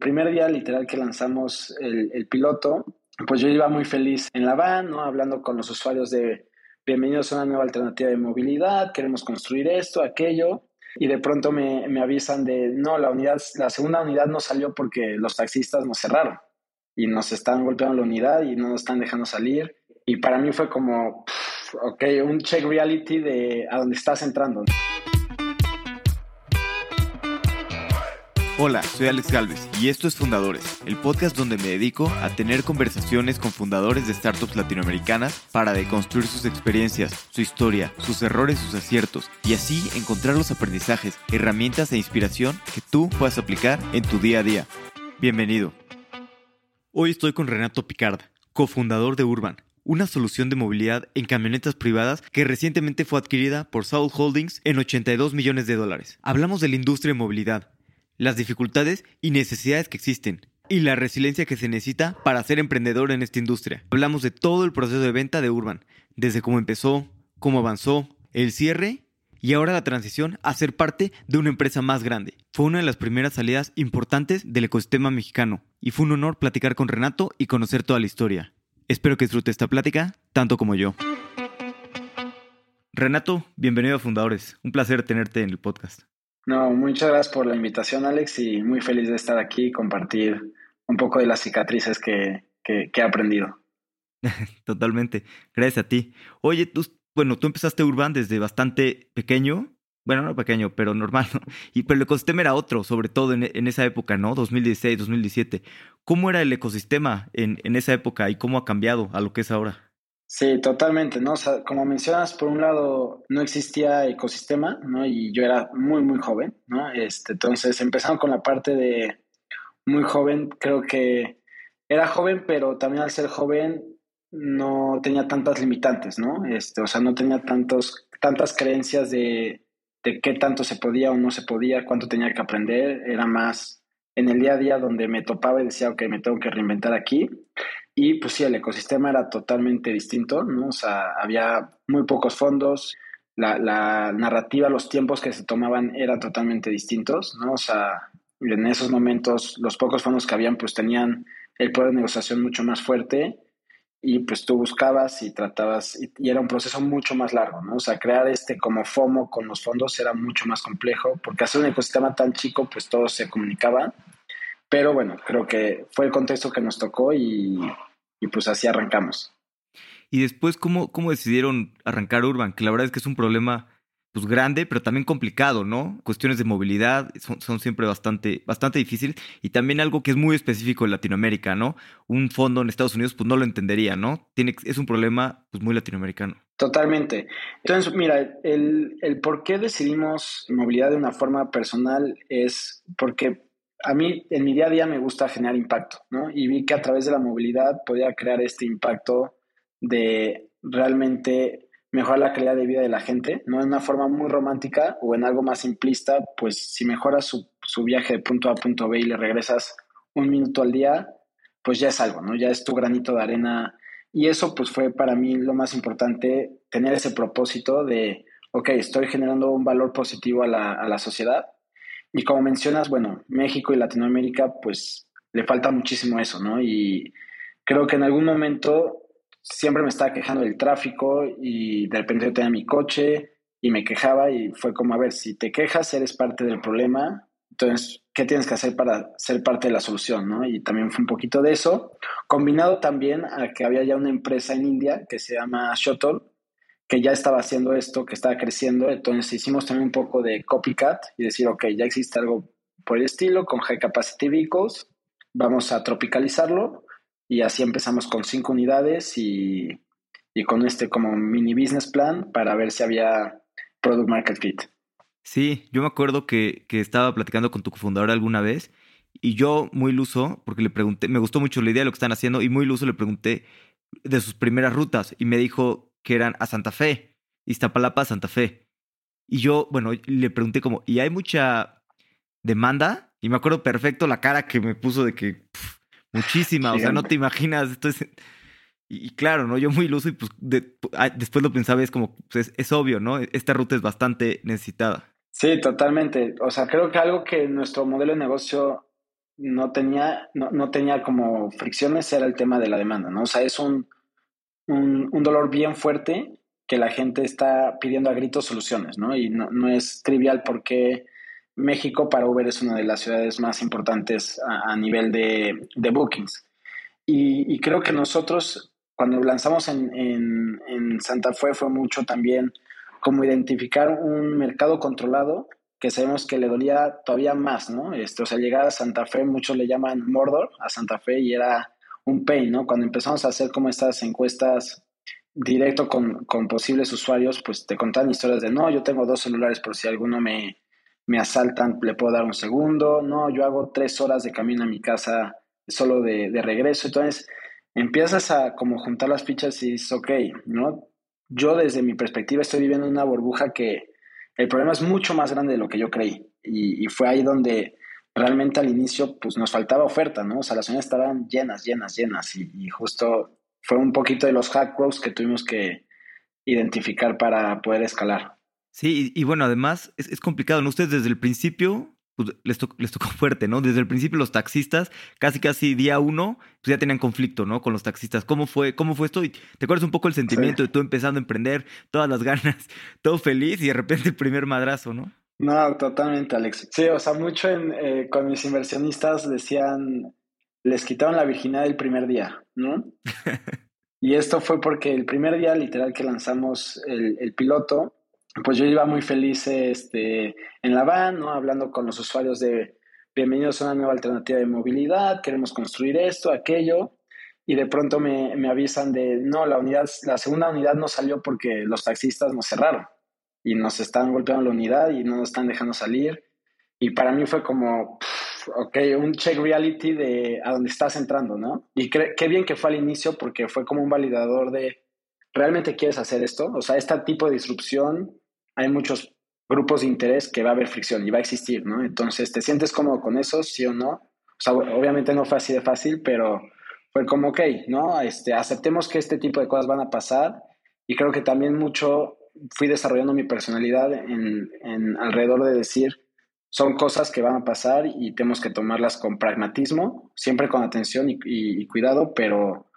Primer día literal que lanzamos el, el piloto, pues yo iba muy feliz en la van, ¿no? Hablando con los usuarios de bienvenidos a una nueva alternativa de movilidad, queremos construir esto, aquello. Y de pronto me, me avisan de, no, la unidad, la segunda unidad no salió porque los taxistas nos cerraron y nos están golpeando la unidad y no nos están dejando salir. Y para mí fue como, ok, un check reality de a dónde estás entrando. Hola, soy Alex Galvez y esto es Fundadores, el podcast donde me dedico a tener conversaciones con fundadores de startups latinoamericanas para deconstruir sus experiencias, su historia, sus errores, sus aciertos y así encontrar los aprendizajes, herramientas e inspiración que tú puedas aplicar en tu día a día. Bienvenido. Hoy estoy con Renato Picard, cofundador de Urban, una solución de movilidad en camionetas privadas que recientemente fue adquirida por Saul Holdings en 82 millones de dólares. Hablamos de la industria de movilidad las dificultades y necesidades que existen y la resiliencia que se necesita para ser emprendedor en esta industria. Hablamos de todo el proceso de venta de Urban, desde cómo empezó, cómo avanzó, el cierre y ahora la transición a ser parte de una empresa más grande. Fue una de las primeras salidas importantes del ecosistema mexicano y fue un honor platicar con Renato y conocer toda la historia. Espero que disfrute esta plática tanto como yo. Renato, bienvenido a Fundadores. Un placer tenerte en el podcast. No, muchas gracias por la invitación, Alex, y muy feliz de estar aquí y compartir un poco de las cicatrices que, he aprendido. Totalmente. Gracias a ti. Oye, tú, bueno, tú empezaste Urban desde bastante pequeño. Bueno, no pequeño, pero normal, ¿no? Y, pero el ecosistema era otro, sobre todo en, en esa época, ¿no? 2016, 2017. ¿Cómo era el ecosistema en, en esa época y cómo ha cambiado a lo que es ahora? Sí, totalmente, ¿no? O sea, como mencionas, por un lado no existía ecosistema, ¿no? Y yo era muy, muy joven, ¿no? Este, entonces, empezando con la parte de muy joven, creo que era joven, pero también al ser joven no tenía tantas limitantes, ¿no? Este, o sea, no tenía tantos, tantas creencias de, de qué tanto se podía o no se podía, cuánto tenía que aprender, era más en el día a día donde me topaba y decía, ok, me tengo que reinventar aquí. Y pues sí, el ecosistema era totalmente distinto, ¿no? O sea, había muy pocos fondos, la, la narrativa, los tiempos que se tomaban eran totalmente distintos, ¿no? O sea, en esos momentos los pocos fondos que habían pues tenían el poder de negociación mucho más fuerte y pues tú buscabas y tratabas y, y, era un proceso mucho más largo, ¿no? O sea, crear este como FOMO con los fondos era mucho más complejo porque hacer un ecosistema tan chico pues todo se comunicaba pero bueno, creo que fue el contexto que nos tocó y, pues así arrancamos. Y después, ¿cómo, ¿cómo decidieron arrancar Urban? Que la verdad es que es un problema pues grande, pero también complicado, ¿no? Cuestiones de movilidad son, son, siempre bastante, bastante difíciles y también algo que es muy específico en Latinoamérica, ¿no? Un fondo en Estados Unidos pues no lo entendería, ¿no? Tiene, es un problema pues muy latinoamericano. Totalmente. Entonces, mira, el, el por qué decidimos movilidad de una forma personal es porque a mí en mi día a día me gusta generar impacto, ¿no? Y vi que a través de la movilidad podía crear este impacto de realmente mejorar la calidad de vida de la gente, no en una forma muy romántica o en algo más simplista, pues si mejoras su, su viaje de punto A a punto B y le regresas un minuto al día, pues ya es algo, ¿no? Ya es tu granito de arena. Y eso pues fue para mí lo más importante, tener ese propósito de, ok, estoy generando un valor positivo a la, a la sociedad y como mencionas, bueno, México y Latinoamérica, pues le falta muchísimo eso, ¿no? Y creo que en algún momento siempre me estaba quejando del tráfico y de repente yo tenía mi coche y me quejaba y fue como, a ver, si te quejas, eres parte del problema, entonces, ¿qué tienes que hacer para ser parte de la solución, no? Y también fue un poquito de eso, combinado también a que había ya una empresa en India que se llama Shuttle, que ya estaba haciendo esto, que estaba creciendo. Entonces hicimos también un poco de copycat y decir, ok, ya existe algo por el estilo con High Capacity Vehicles, vamos a tropicalizarlo y así empezamos con cinco unidades y, y con este como mini business plan para ver si había product market fit. Sí, yo me acuerdo que, que estaba platicando con tu cofundador alguna vez y yo muy iluso, porque le pregunté, me gustó mucho la idea de lo que están haciendo y muy iluso le pregunté de sus primeras rutas y me dijo, que eran a Santa Fe, Iztapalapa, Santa Fe. Y yo, bueno, le pregunté como, ¿y hay mucha demanda? Y me acuerdo perfecto la cara que me puso de que muchísima, o sea, no te imaginas, esto es... Y, claro, ¿no? Yo muy iluso y pues ah, después lo pensaba, es como, pues es, es obvio, ¿no? Esta ruta es bastante necesitada. Sí, totalmente. O sea, creo que algo que nuestro modelo de negocio no tenía, no, no, tenía como fricciones era el tema de la demanda, ¿no? O sea, es un, un, dolor bien fuerte que la gente está pidiendo a gritos soluciones, ¿no? Y no, es trivial porque México para Uber es una de las ciudades más importantes a, nivel de, bookings. Y, creo que nosotros, cuando lanzamos en, Santa Fe, fue mucho también como identificar un mercado controlado que sabemos que le dolía todavía más, ¿no? Este, o sea, llegar a Santa Fe, muchos le llaman Mordor a Santa Fe y era un pain, ¿no? Cuando empezamos a hacer como estas encuestas directo con, con posibles usuarios, pues te contaban historias de, no, yo tengo dos celulares por si alguno me, me asaltan, le puedo dar un segundo, no, yo hago tres horas de camino a mi casa solo de, de regreso, entonces empiezas a como juntar las fichas y dices, ok, ¿no? Yo desde mi perspectiva estoy viviendo una burbuja que el problema es mucho más grande de lo que yo creí. Y, y, fue ahí donde realmente al inicio pues nos faltaba oferta, ¿no? O sea, las unidades estaban llenas, llenas, llenas. Y, y justo fue un poquito de los hack rows que tuvimos que identificar para poder escalar. Sí, y, y bueno, además es, es, complicado, ¿no? Ustedes desde el principio pues, les, to les, tocó fuerte, ¿no? Desde el principio los taxistas, casi casi día uno, pues ya tenían conflicto, ¿no? Con los taxistas. ¿Cómo fue, cómo fue esto? Y te acuerdas un poco el sentimiento sí. de tú empezando a emprender, todas las ganas, todo feliz y de repente el primer madrazo, ¿no? No, totalmente, Alex. Sí, o sea, mucho en, eh, con mis inversionistas decían, les quitaron la virginidad el primer día, ¿no? y esto fue porque el primer día, literal, que lanzamos el, el piloto, pues yo iba muy feliz este, en la van, ¿no? Hablando con los usuarios de bienvenidos a una nueva alternativa de movilidad, queremos construir esto, aquello, y de pronto me, me, avisan de, no, la unidad, la segunda unidad no salió porque los taxistas nos cerraron y nos están golpeando la unidad y no nos están dejando salir. Y para mí fue como, pff, ok, un check reality de a dónde estás entrando, ¿no? Y qué bien que fue al inicio porque fue como un validador de, ¿realmente quieres hacer esto? O sea, este tipo de disrupción hay muchos grupos de interés que va a haber fricción y va a existir, ¿no? Entonces, ¿te sientes cómodo con eso, sí o no? O sea, obviamente no fue así de fácil, pero fue como, ok, ¿no? Este, aceptemos que este tipo de cosas van a pasar y creo que también mucho fui desarrollando mi personalidad en, en alrededor de decir, son cosas que van a pasar y tenemos que tomarlas con pragmatismo, siempre con atención y, y, y cuidado, pero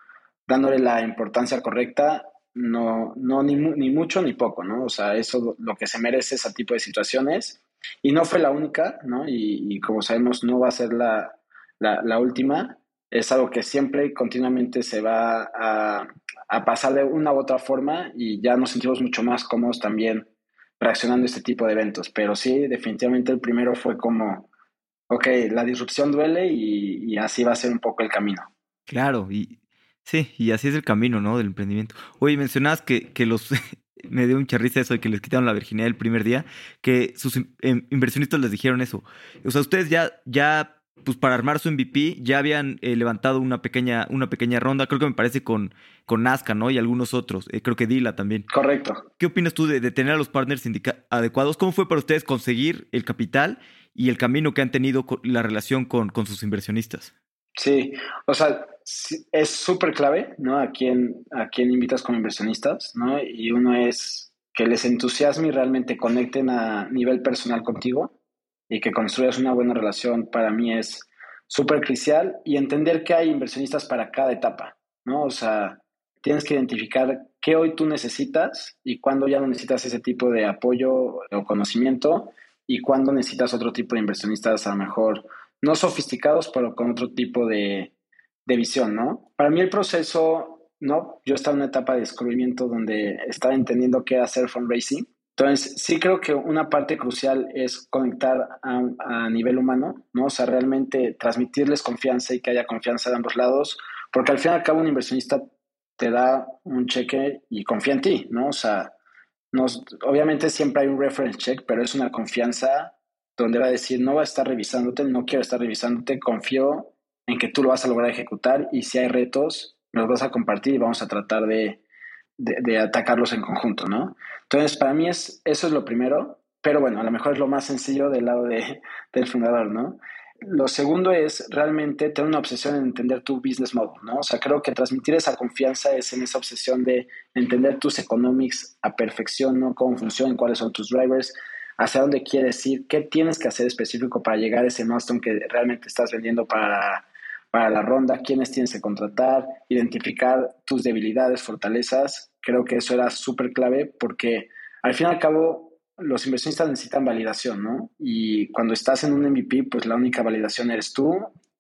dándole la importancia correcta no, no ni, ni, mucho ni poco, ¿no? O sea, eso lo que se merece ese tipo de situaciones. Y no fue la única, ¿no? Y, y como sabemos, no va a ser la, la, la, última. Es algo que siempre, continuamente se va a, a, pasar de una u otra forma y ya nos sentimos mucho más cómodos también reaccionando a este tipo de eventos. Pero sí, definitivamente el primero fue como, ok, la disrupción duele y, así va a ser un poco el camino. Claro, y Sí, y así es el camino, ¿no? Del emprendimiento. Oye, mencionabas que, que los. me dio un charrista eso de que les quitaron la virginidad el primer día, que sus inversionistas les dijeron eso. O sea, ustedes ya, ya pues para armar su MVP ya habían eh, levantado una pequeña, una pequeña ronda, creo que me parece con, con Nazca, ¿no? Y algunos otros, eh, creo que Dila también. Correcto. ¿Qué opinas tú de, de tener a los partners adecuados? ¿Cómo fue para ustedes conseguir el capital y el camino que han tenido con la relación con, con sus inversionistas? Sí, o sea, es súper clave, ¿no? A quién, a quién invitas como inversionistas, ¿no? Y uno es que les entusiasme y realmente conecten a nivel personal contigo y que construyas una buena relación para mí es súper crucial y entender que hay inversionistas para cada etapa, ¿no? O sea, tienes que identificar qué hoy tú necesitas y cuándo ya no necesitas ese tipo de apoyo o conocimiento y cuándo necesitas otro tipo de inversionistas a lo mejor no sofisticados, pero con otro tipo de, de visión, ¿no? Para mí el proceso, ¿no? Yo estaba en una etapa de descubrimiento donde estaba entendiendo qué hacer fundraising. Entonces, sí creo que una parte crucial es conectar a, a, nivel humano, ¿no? O sea, realmente transmitirles confianza y que haya confianza de ambos lados, porque al fin y al cabo un inversionista te da un cheque y confía en ti, ¿no? O sea, nos, obviamente siempre hay un reference check, pero es una confianza donde va a decir, no va a estar revisándote, no quiero estar revisándote, confío en que tú lo vas a lograr ejecutar y si hay retos, los vas a compartir y vamos a tratar de, de, de atacarlos en conjunto, ¿no? Entonces, para mí es, eso es lo primero, pero bueno, a lo mejor es lo más sencillo del lado de, del fundador, ¿no? Lo segundo es realmente tener una obsesión en entender tu business model, ¿no? O sea, creo que transmitir esa confianza es en esa obsesión de entender tus economics a perfección, ¿no? Cómo funcionan, cuáles son tus drivers, hacia dónde quieres ir, qué tienes que hacer específico para llegar a ese milestone que realmente estás vendiendo para, para la ronda, quiénes tienes que contratar, identificar tus debilidades, fortalezas. Creo que eso era súper clave porque al fin y al cabo los inversionistas necesitan validación, ¿no? Y cuando estás en un MVP, pues la única validación eres tú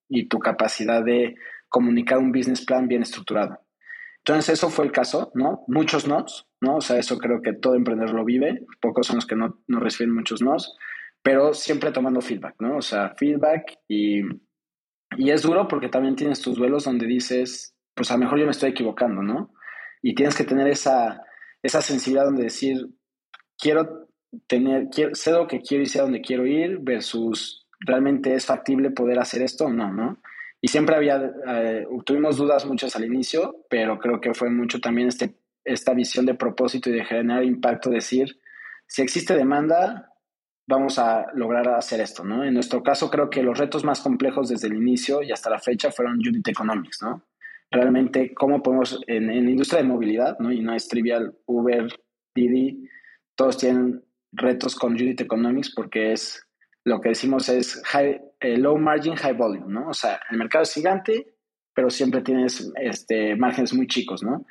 y tu capacidad de comunicar un business plan bien estructurado. Entonces, eso fue el caso, ¿no? Muchos nos, ¿no? O sea, eso creo que todo emprendedor lo vive, pocos son los que no, no reciben muchos nos, pero siempre tomando feedback, ¿no? O sea, feedback y, y es duro porque también tienes tus duelos donde dices, pues a lo mejor yo me estoy equivocando, ¿no? Y tienes que tener esa, esa sensibilidad donde decir, quiero tener, quiero, sé lo que quiero y sé a dónde quiero ir versus realmente es factible poder hacer esto o no, ¿no? Y siempre había, eh, tuvimos dudas muchas al inicio, pero creo que fue mucho también este, esta visión de propósito y de generar impacto, decir, si existe demanda, vamos a lograr hacer esto, ¿no? En nuestro caso, creo que los retos más complejos desde el inicio y hasta la fecha fueron Unit Economics, ¿no? Realmente, cómo podemos, en, en la industria de movilidad, ¿no? Y no es trivial, Uber, Didi, todos tienen retos con Unit Economics porque es lo que decimos es high, eh, low margin, high volume, ¿no? O sea, el mercado es gigante, pero siempre tienes este, márgenes muy chicos, ¿no?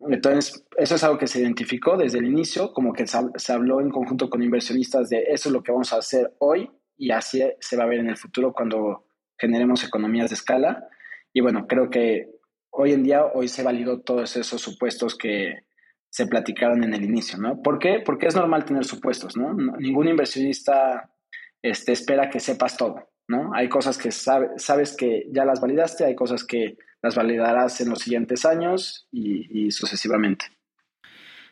Entonces, eso es algo que se identificó desde el inicio, como que se, habló en conjunto con inversionistas de eso es lo que vamos a hacer hoy y así se va a ver en el futuro cuando generemos economías de escala. Y bueno, creo que hoy en día, hoy se validó todos esos supuestos que se platicaron en el inicio, ¿no? ¿Por qué? Porque es normal tener supuestos, ¿no? Ningún inversionista este, espera que sepas todo, ¿no? Hay cosas que sabes que ya las validaste, hay cosas que las validarás en los siguientes años y, sucesivamente.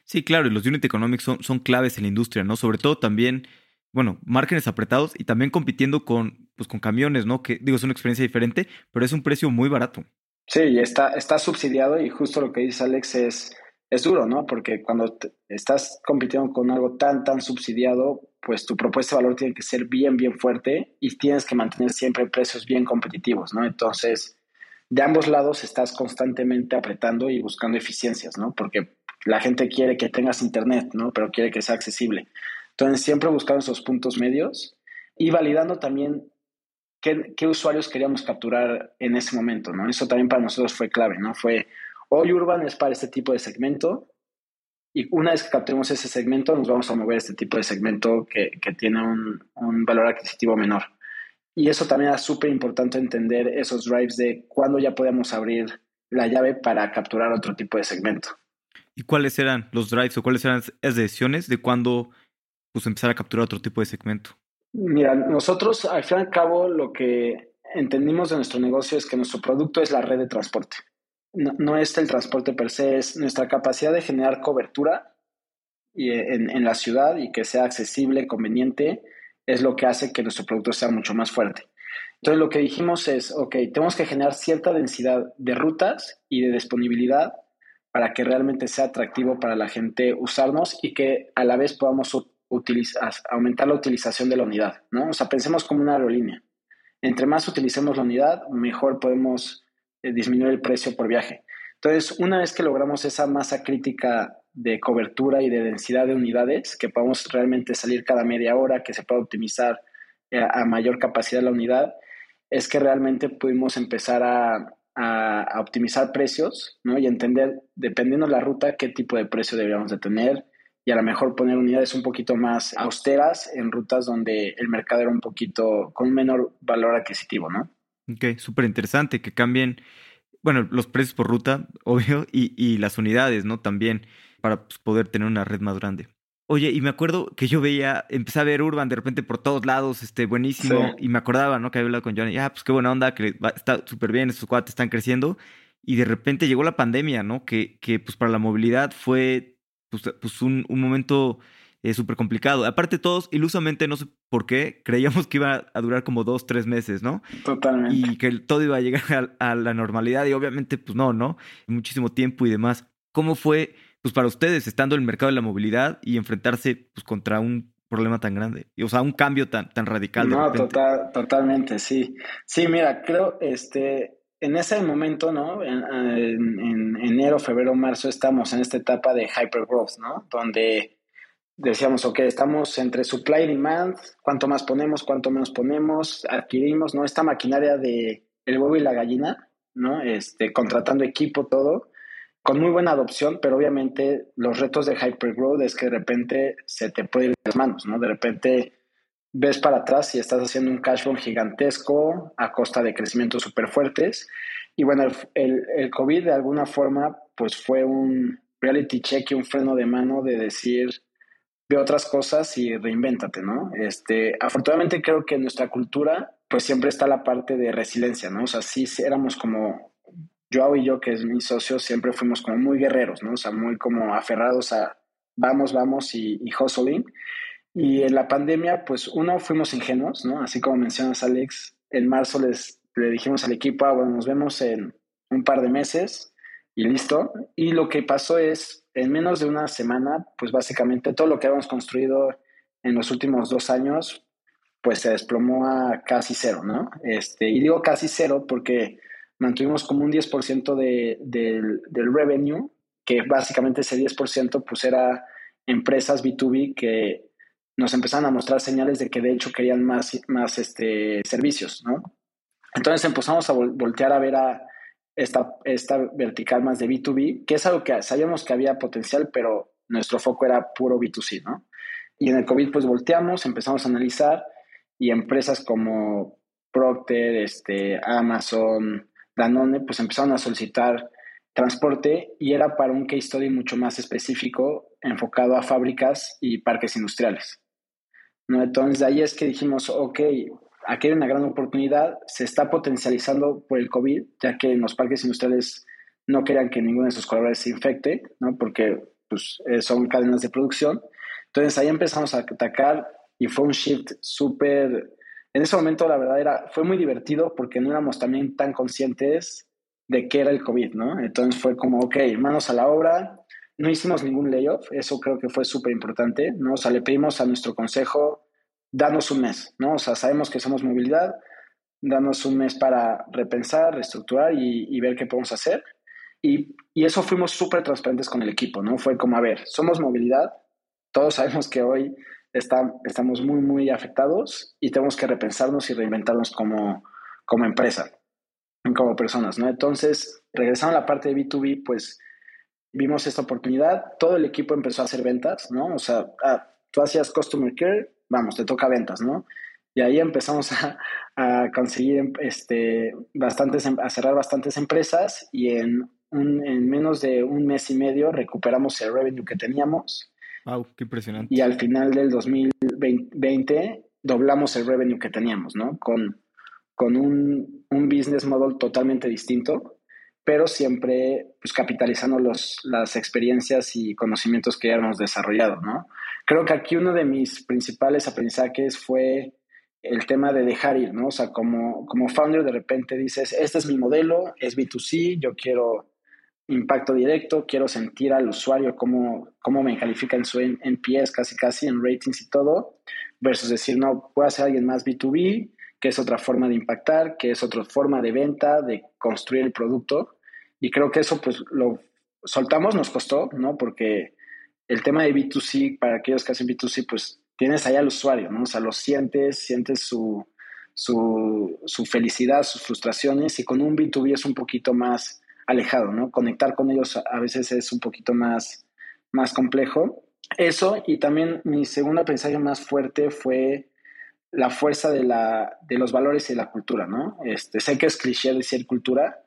Sí, claro, y los unit economics son, son claves en la industria, ¿no? Sobre todo también, bueno, márgenes apretados y también compitiendo con, pues, con camiones, ¿no? Que digo, es una experiencia diferente, pero es un precio muy barato. Sí, y está, está subsidiado y justo lo que dice Alex es, es duro, ¿no? Porque cuando estás compitiendo con algo tan, tan subsidiado, pues tu propuesta de valor tiene que ser bien, bien fuerte y tienes que mantener siempre precios bien competitivos, ¿no? Entonces, de ambos lados estás constantemente apretando y buscando eficiencias, ¿no? Porque la gente quiere que tengas internet, ¿no? Pero quiere que sea accesible. Entonces, siempre buscando esos puntos medios y validando también qué, usuarios queríamos capturar en ese momento, ¿no? Eso también para nosotros fue clave, ¿no? Fue, hoy Urban es para este tipo de segmento, y una vez que capturemos ese segmento, nos vamos a mover a este tipo de segmento que, tiene un, valor adquisitivo menor. Y eso también es súper importante entender esos drives de cuándo ya podemos abrir la llave para capturar otro tipo de segmento. ¿Y cuáles eran los drives o cuáles eran las decisiones de cuándo pues, empezar a capturar otro tipo de segmento? Mira, nosotros al fin y al cabo lo que entendimos de nuestro negocio es que nuestro producto es la red de transporte no, es el transporte per se, es nuestra capacidad de generar cobertura y eh, en, la ciudad y que sea accesible, conveniente, es lo que hace que nuestro producto sea mucho más fuerte. Entonces lo que dijimos es, ok, tenemos que generar cierta densidad de rutas y de disponibilidad para que realmente sea atractivo para la gente usarnos y que a la vez podamos utilizar, aumentar la utilización de la unidad, ¿no? O sea, pensemos como una aerolínea. Entre más utilicemos la unidad, mejor podemos eh, disminuir el precio por viaje. Entonces, una vez que logramos esa masa crítica de cobertura y de densidad de unidades, que podamos realmente salir cada media hora, que se pueda optimizar eh, a mayor capacidad la unidad, es que realmente pudimos empezar a, a, optimizar precios ¿no? y entender, dependiendo de la ruta, qué tipo de precio deberíamos de tener y a lo mejor poner unidades un poquito más austeras en rutas donde el mercado era un poquito con menor valor adquisitivo, ¿no? Ok, súper interesante que cambien, bueno, los precios por ruta, obvio, y, y las unidades, ¿no? También, para pues, poder tener una red más grande. Oye, y me acuerdo que yo veía, empecé a ver Urban de repente por todos lados, este, buenísimo, y me acordaba, ¿no? Que había hablado con Johnny, ah, pues qué buena onda, que está súper bien, estos cuates están creciendo, y de repente llegó la pandemia, ¿no? Que, que pues para la movilidad fue, pues, pues un, un momento es súper complicado. Aparte todos, ilusamente, no sé por qué, creíamos que iba a durar como dos, tres meses, ¿no? Totalmente. Y que todo iba a llegar a, la normalidad y obviamente, pues no, ¿no? Muchísimo tiempo y demás. ¿Cómo fue, pues para ustedes, estando en el mercado de la movilidad y enfrentarse, pues, contra un problema tan grande? O sea, un cambio tan, tan radical. no, total, totalmente, sí. Sí, mira, creo, este, en ese momento, ¿no? En, en, en enero, febrero, marzo, estamos en esta etapa de hypergrowth, ¿no? Donde decíamos, ok, estamos entre supply y demand, cuánto más ponemos, cuánto menos ponemos, adquirimos, ¿no? Esta maquinaria de el huevo y la gallina, ¿no? Este, contratando equipo, todo, con muy buena adopción, pero obviamente los retos de hypergrowth es que de repente se te puede ir las manos, ¿no? De repente ves para atrás y estás haciendo un cash flow gigantesco a costa de crecimientos súper fuertes. Y bueno, el, el, COVID de alguna forma, pues fue un reality check y un freno de mano de decir, ve otras cosas y reinvéntate, ¿no? Este, afortunadamente creo que en nuestra cultura, pues siempre está la parte de resiliencia, ¿no? O sea, sí éramos como Joao y yo, que es mi socio, siempre fuimos como muy guerreros, ¿no? O sea, muy como aferrados a vamos, vamos y, y hustling. Y en la pandemia, pues uno, fuimos ingenuos, ¿no? Así como mencionas, Alex, en marzo les, le dijimos al equipo, ah, bueno, nos vemos en un par de meses y listo. Y lo que pasó es, en menos de una semana, pues básicamente todo lo que habíamos construido en los últimos dos años, pues se desplomó a casi cero, ¿no? Este, y digo casi cero porque mantuvimos como un 10% de, del, del revenue, que básicamente ese 10% pues era empresas B2B que nos empezaron a mostrar señales de que de hecho querían más, más este, servicios, ¿no? Entonces empezamos a voltear a ver a esta, esta vertical más de B2B, que es algo que sabíamos que había potencial, pero nuestro foco era puro B2C, ¿no? Y en el COVID pues volteamos, empezamos a analizar y empresas como Procter, este, Amazon, Danone, pues empezaron a solicitar transporte y era para un case study mucho más específico enfocado a fábricas y parques industriales. ¿no? Entonces, de ahí es que dijimos, ok, aquí hay una gran oportunidad, se está potencializando por el COVID, ya que en los parques industriales no querían que ninguno de sus colaboradores se infecte, ¿no? porque pues, eh, son cadenas de producción. Entonces, ahí empezamos a atacar y fue un shift súper en ese momento la verdad era, fue muy divertido porque no éramos también tan conscientes de qué era el COVID, ¿no? Entonces fue como, ok, manos a la obra, no hicimos ningún layoff, eso creo que fue súper importante, ¿no? O sea, le pedimos a nuestro consejo, danos un mes, ¿no? O sea, sabemos que somos movilidad, danos un mes para repensar, reestructurar y, y ver qué podemos hacer. Y, y eso fuimos súper transparentes con el equipo, ¿no? Fue como, a ver, somos movilidad, todos sabemos que hoy estamos muy, muy afectados y tenemos que repensarnos y reinventarnos como, como empresa, como personas, ¿no? Entonces, regresando a la parte de B2B, pues vimos esta oportunidad, todo el equipo empezó a hacer ventas, ¿no? O sea, ah, tú hacías Customer Care, vamos, te toca ventas, ¿no? Y ahí empezamos a, a conseguir este, bastantes, a cerrar bastantes empresas y en, un, en menos de un mes y medio recuperamos el revenue que teníamos Wow, qué impresionante. Y al final del 2020 doblamos el revenue que teníamos, ¿no? Con, con un, un business model totalmente distinto, pero siempre pues, capitalizando los, las experiencias y conocimientos que ya hemos desarrollado, ¿no? Creo que aquí uno de mis principales aprendizajes fue el tema de dejar ir, ¿no? O sea, como, como founder de repente dices, este es mi modelo, es B2C, yo quiero impacto directo, quiero sentir al usuario cómo, cómo me califica en su NPS, casi casi en ratings y todo, versus decir, no, puedo hacer alguien más B2B, que es otra forma de impactar, que es otra forma de venta, de construir el producto. Y creo que eso pues lo soltamos, nos costó, ¿no? Porque el tema de B2C, para aquellos que hacen B2C, pues tienes ahí al usuario, ¿no? O sea, lo sientes, sientes su, su, su felicidad, sus frustraciones, y con un B2B es un poquito más alejado, ¿no? Conectar con ellos a veces es un poquito más, más complejo. Eso, y también mi segundo aprendizaje más fuerte fue la fuerza de, la, de los valores y la cultura, ¿no? Este, sé que es cliché decir cultura,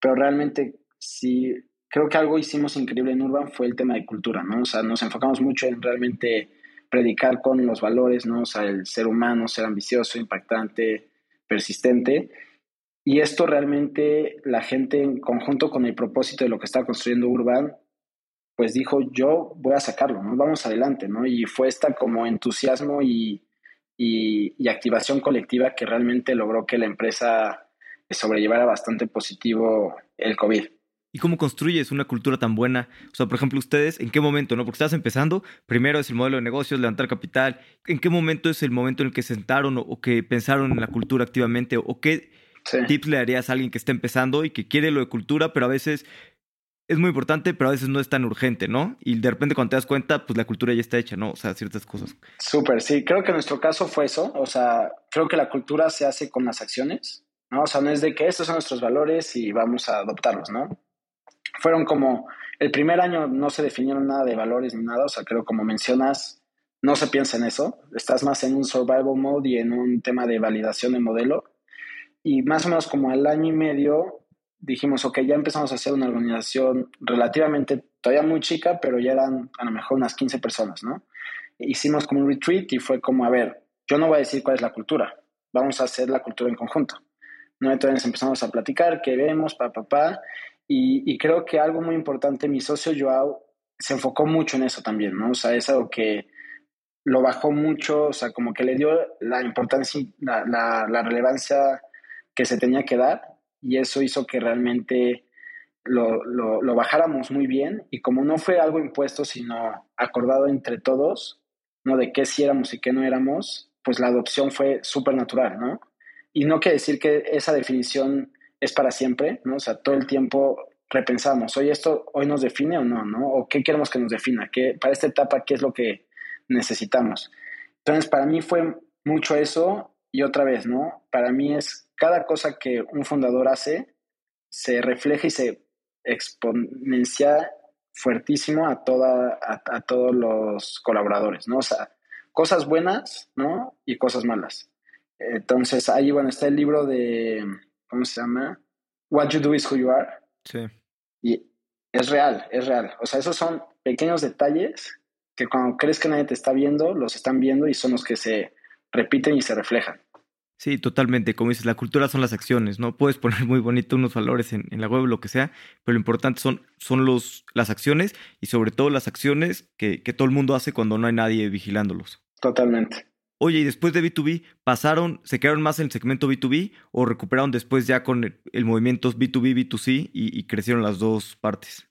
pero realmente sí, creo que algo hicimos increíble en Urban fue el tema de cultura, ¿no? O sea, nos enfocamos mucho en realmente predicar con los valores, ¿no? O sea, el ser humano, ser ambicioso, impactante, persistente. Y esto realmente la gente en conjunto con el propósito de lo que está construyendo Urban, pues dijo, yo voy a sacarlo, ¿no? Vamos adelante, ¿no? Y fue esta como entusiasmo y, y, activación colectiva que realmente logró que la empresa sobrellevara bastante positivo el COVID. ¿Y cómo construyes una cultura tan buena? O sea, por ejemplo, ustedes, ¿en qué momento, no? Porque estás empezando, primero es el modelo de negocios, levantar capital. ¿En qué momento es el momento en el que sentaron o, o que pensaron en la cultura activamente? ¿O qué tips le darías a alguien que está empezando y que quiere lo de cultura, pero a veces es muy importante, pero a veces no es tan urgente, ¿no? Y de repente cuando te das cuenta, pues la cultura ya está hecha, ¿no? O sea, ciertas cosas. Súper, sí. Creo que en nuestro caso fue eso. O sea, creo que la cultura se hace con las acciones, ¿no? O sea, no es de que estos son nuestros valores y vamos a adoptarlos, ¿no? Fueron como, el primer año no se definieron nada de valores ni nada, o sea, creo como mencionas, no se piensa en eso. Estás más en un survival mode y en un tema de validación de modelo. Y más o menos como al año y medio dijimos, ok, ya empezamos a hacer una organización relativamente todavía muy chica, pero ya eran a lo mejor unas 15 personas, ¿no? Hicimos como un retreat y fue como, a ver, yo no voy a decir cuál es la cultura, vamos a hacer la cultura en conjunto. ¿no? Entonces empezamos a platicar, qué vemos, pa, pa, pa, y, creo que algo muy importante, mi socio Joao se enfocó mucho en eso también, ¿no? O sea, es algo que lo bajó mucho, o sea, como que le dio la importancia, la, la, relevancia que se tenía que dar y eso hizo que realmente lo, lo, bajáramos muy bien y como no fue algo impuesto, sino acordado entre todos, ¿no? De qué sí éramos y qué no éramos, pues la adopción fue súper natural, ¿no? Y no quiere decir que esa definición es para siempre, ¿no? O sea, todo el tiempo repensamos, hoy esto hoy nos define o no, ¿no? O qué queremos que nos defina, ¿Qué, para esta etapa qué es lo que necesitamos. Entonces, para mí fue mucho eso y otra vez, ¿no? Para mí es cada cosa que un fundador hace se refleja y se exponencia fuertísimo a, toda, a, todos los colaboradores, ¿no? O sea, cosas buenas, ¿no? Y cosas malas. Entonces, ahí, bueno, está el libro de, ¿cómo se llama? What You Do Is Who You Are. Sí. Y es real, es real. O sea, esos son pequeños detalles que cuando crees que nadie te está viendo, los están viendo y son los que se repiten y se reflejan. Sí, totalmente. Como dices, la cultura son las acciones, ¿no? Puedes poner muy bonito unos valores en, la web, lo que sea, pero lo importante son, son los, las acciones y sobre todo las acciones que, que todo el mundo hace cuando no hay nadie vigilándolos. Totalmente. Oye, y después de B2B, ¿pasaron, se quedaron más en el segmento B2B o recuperaron después ya con el, movimiento B2B, B2C y, y, crecieron las dos partes?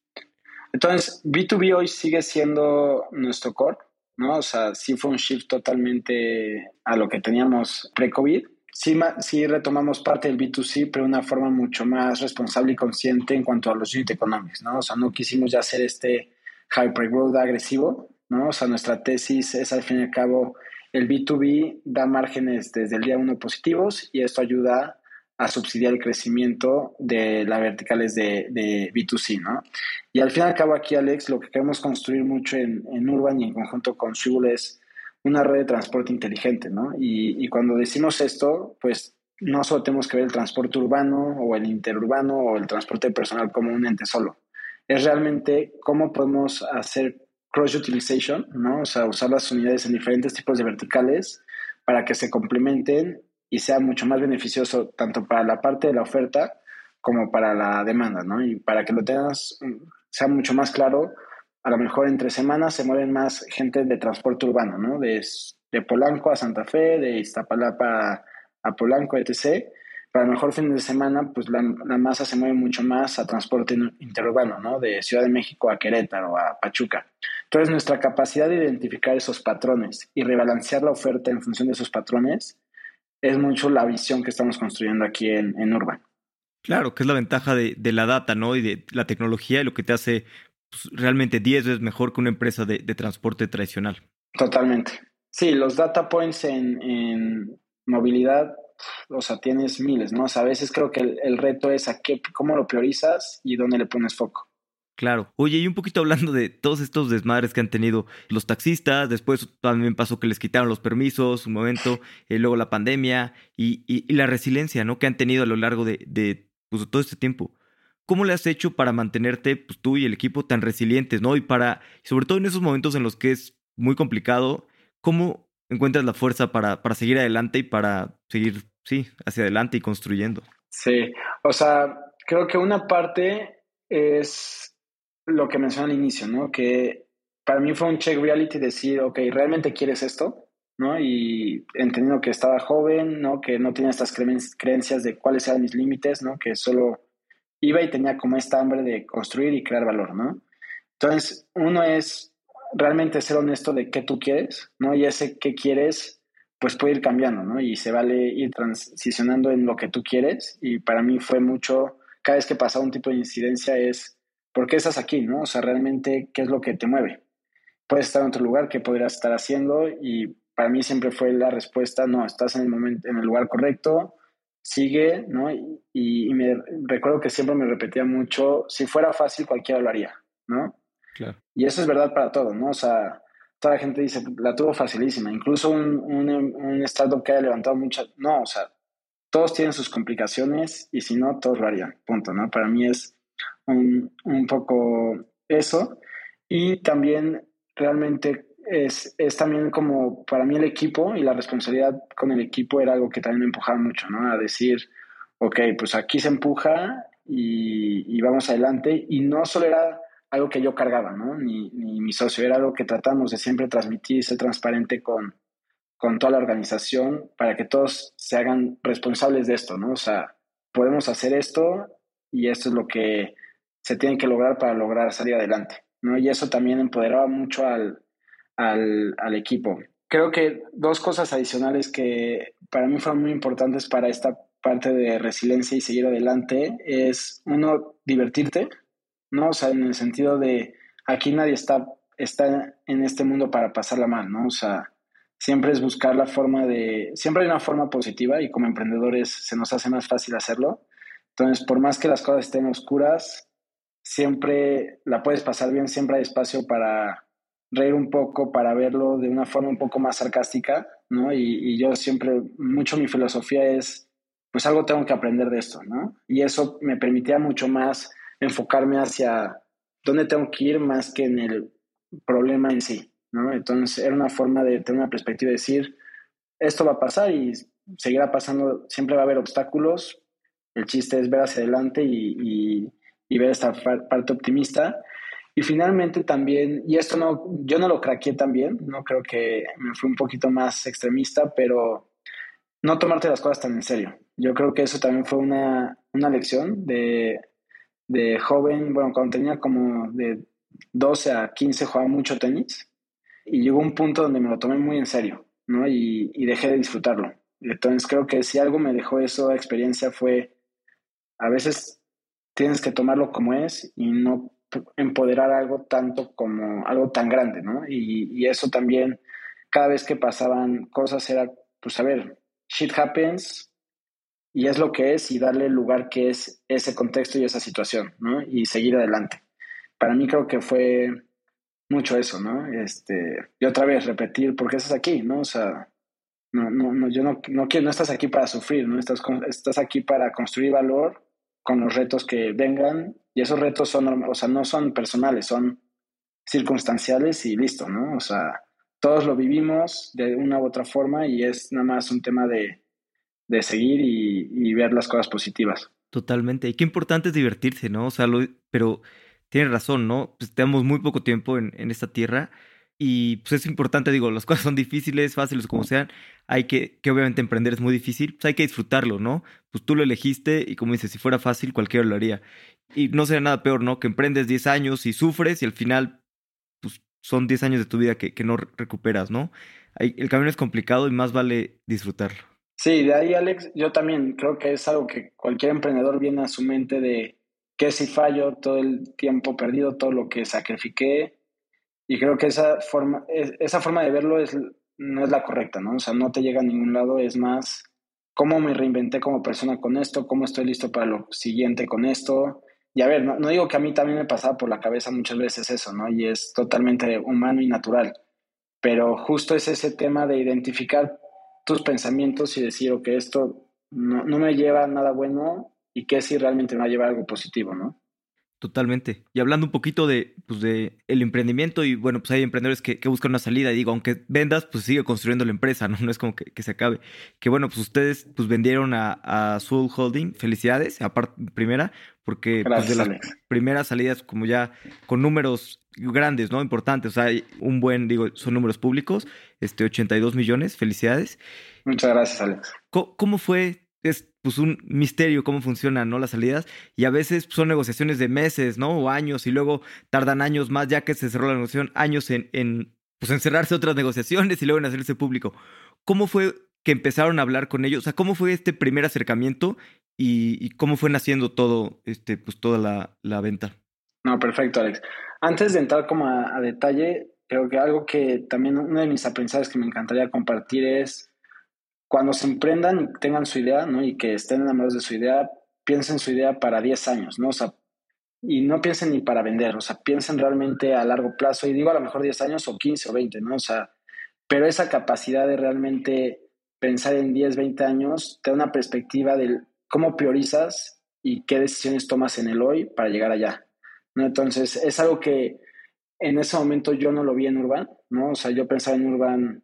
Entonces, B2B hoy sigue siendo nuestro core, ¿no? O sea, sí fue un shift totalmente a lo que teníamos pre-COVID sí, sí retomamos parte del B2C, pero de una forma mucho más responsable y consciente en cuanto a los unit economics, ¿no? O sea, no quisimos ya hacer este hyper growth agresivo, ¿no? O sea, nuestra tesis es al fin y al cabo el B2B da márgenes desde el día uno positivos y esto ayuda a subsidiar el crecimiento de las verticales de, de, B2C, ¿no? Y al fin y al cabo aquí, Alex, lo que queremos construir mucho en, en Urban y en conjunto con Shul es una red de transporte inteligente, ¿no? Y, cuando decimos esto, pues no solo tenemos que ver el transporte urbano o el interurbano o el transporte personal como un ente solo. Es realmente cómo podemos hacer cross-utilization, ¿no? O sea, usar las unidades en diferentes tipos de verticales para que se complementen y sea mucho más beneficioso tanto para la parte de la oferta como para la demanda, ¿no? Y para que lo tengas, sea mucho más claro, a lo mejor entre semanas se mueven más gente de transporte urbano, ¿no? De, de Polanco a Santa Fe, de Iztapalapa a, Polanco, etc. Para el mejor fin de semana, pues la, masa se mueve mucho más a transporte interurbano, ¿no? De Ciudad de México a Querétaro, a Pachuca. Entonces, nuestra capacidad de identificar esos patrones y rebalancear la oferta en función de esos patrones es mucho la visión que estamos construyendo aquí en, en Urban. Claro, que es la ventaja de, de, la data, ¿no? Y de la tecnología y lo que te hace pues, realmente 10 veces mejor que una empresa de, transporte tradicional. Totalmente. Sí, los data points en, movilidad, o sea, tienes miles, ¿no? O sea, a veces creo que el, reto es a qué, cómo lo priorizas y dónde le pones foco. Claro. Oye, y un poquito hablando de todos estos desmadres que han tenido los taxistas, después también pasó que les quitaron los permisos, un momento, eh, luego la pandemia y, la resiliencia, ¿no? Que han tenido a lo largo de, de pues, todo este tiempo. ¿Cómo le has hecho para mantenerte pues, tú y el equipo tan resilientes, ¿no? Y para, sobre todo en esos momentos en los que es muy complicado, ¿cómo encuentras la fuerza para, para seguir adelante y para seguir, sí, hacia adelante y construyendo? Sí, o sea, creo que una parte es lo que mencioné al inicio, ¿no? Que para mí fue un check reality decir, ok, ¿realmente quieres esto? ¿no? Y entendiendo que estaba joven, ¿no? Que no tenía estas creencias de cuáles eran mis límites, ¿no? Que solo iba y tenía como esta hambre de construir y crear valor, ¿no? Entonces, uno es realmente ser honesto de qué tú quieres, ¿no? Y ese qué quieres, pues puede ir cambiando, ¿no? Y se vale ir transicionando en lo que tú quieres. Y para mí fue mucho, cada vez que pasaba un tipo de incidencia es ¿por qué estás aquí? ¿no? O sea, realmente, ¿qué es lo que te mueve? Puedes estar en otro lugar, ¿qué podrías estar haciendo? Y para mí siempre fue la respuesta, no, estás en el, momento, en el lugar correcto, sigue, ¿no? Y, me recuerdo que siempre me repetía mucho, si fuera fácil cualquiera lo haría, ¿no? Claro. Y eso es verdad para todo, ¿no? O sea, toda la gente dice, la tuvo facilísima, incluso un, un, un startup que haya levantado muchas, no, o sea, todos tienen sus complicaciones y si no, todos lo harían, punto, ¿no? Para mí es un, un poco eso. Y también realmente es, es, también como para mí el equipo y la responsabilidad con el equipo era algo que también me empujaba mucho, ¿no? A decir, ok, pues aquí se empuja y, y vamos adelante. Y no solo era algo que yo cargaba, ¿no? Ni, ni, mi socio, era algo que tratamos de siempre transmitir, ser transparente con, con toda la organización para que todos se hagan responsables de esto, ¿no? O sea, podemos hacer esto y esto es lo que se tiene que lograr para lograr salir adelante, ¿no? Y eso también empoderaba mucho al, al, al equipo. Creo que dos cosas adicionales que para mí fueron muy importantes para esta parte de resiliencia y seguir adelante es, uno, divertirte, ¿no? O sea, en el sentido de aquí nadie está, está en este mundo para pasarla mal, ¿no? O sea, siempre es buscar la forma de, siempre hay una forma positiva y como emprendedores se nos hace más fácil hacerlo. Entonces, por más que las cosas estén oscuras, siempre la puedes pasar bien, siempre hay espacio para reír un poco, para verlo de una forma un poco más sarcástica, ¿no? Y, y yo siempre, mucho mi filosofía es, pues algo tengo que aprender de esto, ¿no? Y eso me permitía mucho más enfocarme hacia dónde tengo que ir más que en el problema en sí, ¿no? Entonces era una forma de tener una perspectiva y decir, esto va a pasar y seguirá pasando, siempre va a haber obstáculos, el chiste es ver hacia adelante y, y, ver esta parte optimista. Y finalmente también, y esto no, yo no lo craqué también, no creo que me fui un poquito más extremista, pero no tomarte las cosas tan en serio. Yo creo que eso también fue una, una lección de de joven, bueno, cuando tenía como de 12 a 15 jugaba mucho tenis y llegó un punto donde me lo tomé muy en serio, ¿no? Y, y dejé de disfrutarlo. Entonces creo que si algo me dejó eso experiencia fue, a veces tienes que tomarlo como es y no empoderar algo tanto como algo tan grande, ¿no? Y, y eso también, cada vez que pasaban cosas era, pues a ver, shit happens, y es lo que es y darle el lugar que es ese contexto y esa situación, ¿no? Y seguir adelante. Para mí creo que fue mucho eso, ¿no? Este, y otra vez repetir, ¿por qué estás aquí, no? O sea, no, no, no yo no, no, no estás aquí para sufrir, ¿no? Estás, estás aquí para construir valor con los retos que vengan y esos retos son, o sea, no son personales, son circunstanciales y listo, ¿no? O sea, todos lo vivimos de una u otra forma y es nada más un tema de, de seguir y, ver las cosas positivas. Totalmente. Y qué importante es divertirse, ¿no? O sea, pero tienes razón, ¿no? Pues tenemos muy poco tiempo en, en, esta tierra y pues es importante, digo, las cosas son difíciles, fáciles como sean, hay que, que obviamente emprender es muy difícil, pues hay que disfrutarlo, ¿no? Pues tú lo elegiste y como dices, si fuera fácil cualquiera lo haría. Y no sería nada peor, ¿no? Que emprendes 10 años y sufres y al final, pues son 10 años de tu vida que, que no recuperas, ¿no? el camino es complicado y más vale disfrutarlo. Sí, de ahí, Alex, yo también creo que es algo que cualquier emprendedor viene a su mente de qué si fallo, todo el tiempo perdido, todo lo que sacrifiqué. Y creo que esa forma, esa forma de verlo es, no es la correcta, ¿no? O sea, no te llega a ningún lado, es más cómo me reinventé como persona con esto, cómo estoy listo para lo siguiente con esto. Y a ver, no, no digo que a mí también me pasaba por la cabeza muchas veces eso, ¿no? Y es totalmente humano y natural. Pero justo es ese tema de identificar tus pensamientos y decir, ok, esto no, no me lleva a nada bueno y qué si realmente me va algo positivo, ¿no? Totalmente. Y hablando un poquito de, pues de el emprendimiento, y bueno, pues hay emprendedores que, que, buscan una salida, y digo, aunque vendas, pues sigue construyendo la empresa, ¿no? No es como que, que se acabe. Que bueno, pues ustedes pues vendieron a, a Soul Holding, felicidades, aparte, primera, porque pues, de las primeras salidas como ya con números grandes, ¿no? Importantes, o sea, un buen, digo, son números públicos, este, 82 millones, felicidades. Muchas gracias, Alex. ¿Cómo, cómo fue es pues un misterio cómo funcionan, ¿no? Las salidas y a veces son negociaciones de meses, ¿no? O años y luego tardan años más ya que se cerró la negociación, años en, en pues en cerrarse otras negociaciones y luego en hacerse público. ¿Cómo fue que empezaron a hablar con ellos? O sea, ¿cómo fue este primer acercamiento y, cómo fue naciendo todo, este, pues toda la, la venta? No, perfecto, Alex. Antes de entrar como a, detalle, creo que algo que también uno de mis aprendizajes que me encantaría compartir es cuando se emprendan y tengan su idea, ¿no? Y que estén enamorados de su idea, piensen su idea para 10 años, ¿no? O sea, y no piensen ni para vender, o sea, piensen realmente a largo plazo, y digo a lo mejor 10 años o 15 o 20, ¿no? O sea, pero esa capacidad de realmente pensar en 10, 20 años te da una perspectiva de cómo priorizas y qué decisiones tomas en el hoy para llegar allá, ¿no? Entonces, es algo que en ese momento yo no lo vi en Urban, ¿no? O sea, yo pensaba en Urban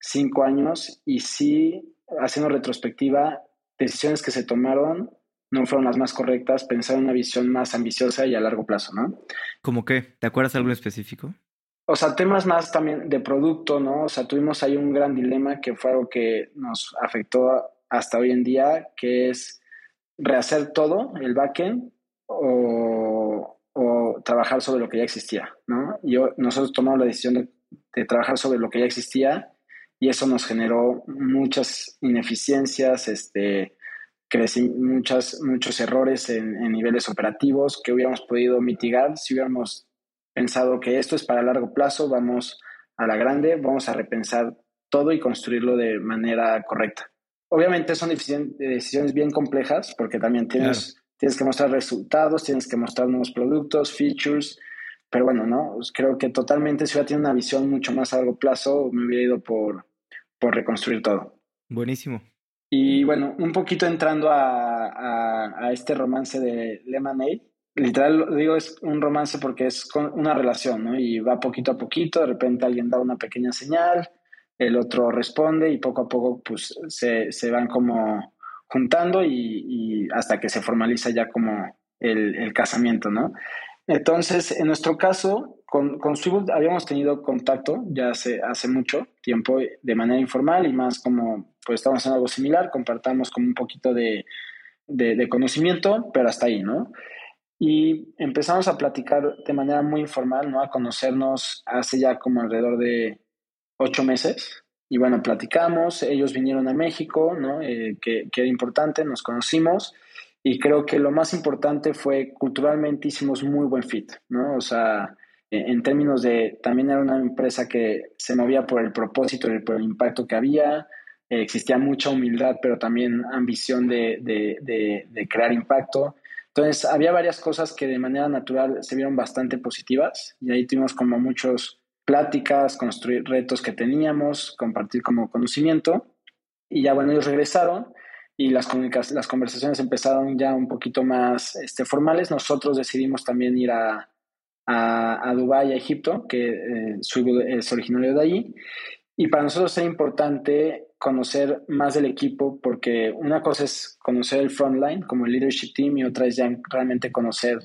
cinco años y sí, haciendo retrospectiva, decisiones que se tomaron no fueron las más correctas, pensar en una visión más ambiciosa y a largo plazo, ¿no? ¿Cómo qué? ¿Te acuerdas de algo específico? O sea, temas más también de producto, ¿no? O sea, tuvimos ahí un gran dilema que fue algo que nos afectó hasta hoy en día, que es rehacer todo, el backend, o, o trabajar sobre lo que ya existía, ¿no? Y nosotros tomamos la decisión de, de trabajar sobre lo que ya existía y eso nos generó muchas ineficiencias, este, muchas, muchos errores en, niveles operativos que hubiéramos podido mitigar si hubiéramos pensado que esto es para largo plazo, vamos a la grande, vamos a repensar todo y construirlo de manera correcta. Obviamente son decisiones bien complejas porque también tienes, tienes que mostrar resultados, tienes que mostrar nuevos productos, features, pero bueno, ¿no? Creo que totalmente si hubiera tenido una visión mucho más a largo plazo, me hubiera ido por, por reconstruir todo. Buenísimo. Y bueno, un poquito entrando a, a, este romance de Lemonade, literal digo es un romance porque es con una relación, ¿no? Y va poquito a poquito, de repente alguien da una pequeña señal, el otro responde y poco a poco pues se, se van como juntando y, y, hasta que se formaliza ya como el, el casamiento, ¿no? Entonces, en nuestro caso, con, con habíamos tenido contacto ya hace, hace mucho tiempo de manera informal y más como, pues estamos en algo similar, compartamos como un poquito de, de, conocimiento, pero hasta ahí, ¿no? Y empezamos a platicar de manera muy informal, ¿no? A conocernos hace ya como alrededor de ocho meses. Y bueno, platicamos, ellos vinieron a México, ¿no? Eh, que, que, era importante, nos conocimos y creo que lo más importante fue culturalmente hicimos muy buen fit, ¿no? O sea, en términos de, también era una empresa que se movía por el propósito y por el impacto que había, eh, existía mucha humildad, pero también ambición de, de, de, crear impacto. Entonces, había varias cosas que de manera natural se vieron bastante positivas y ahí tuvimos como muchas pláticas, construir retos que teníamos, compartir como conocimiento. Y ya bueno, ellos regresaron y las, las conversaciones empezaron ya un poquito más este, formales. Nosotros decidimos también ir a, a, a Dubái, a Egipto, que eh, es originario de allí. Y para nosotros es importante conocer más del equipo porque una cosa es conocer el frontline como el leadership team y otra es ya realmente conocer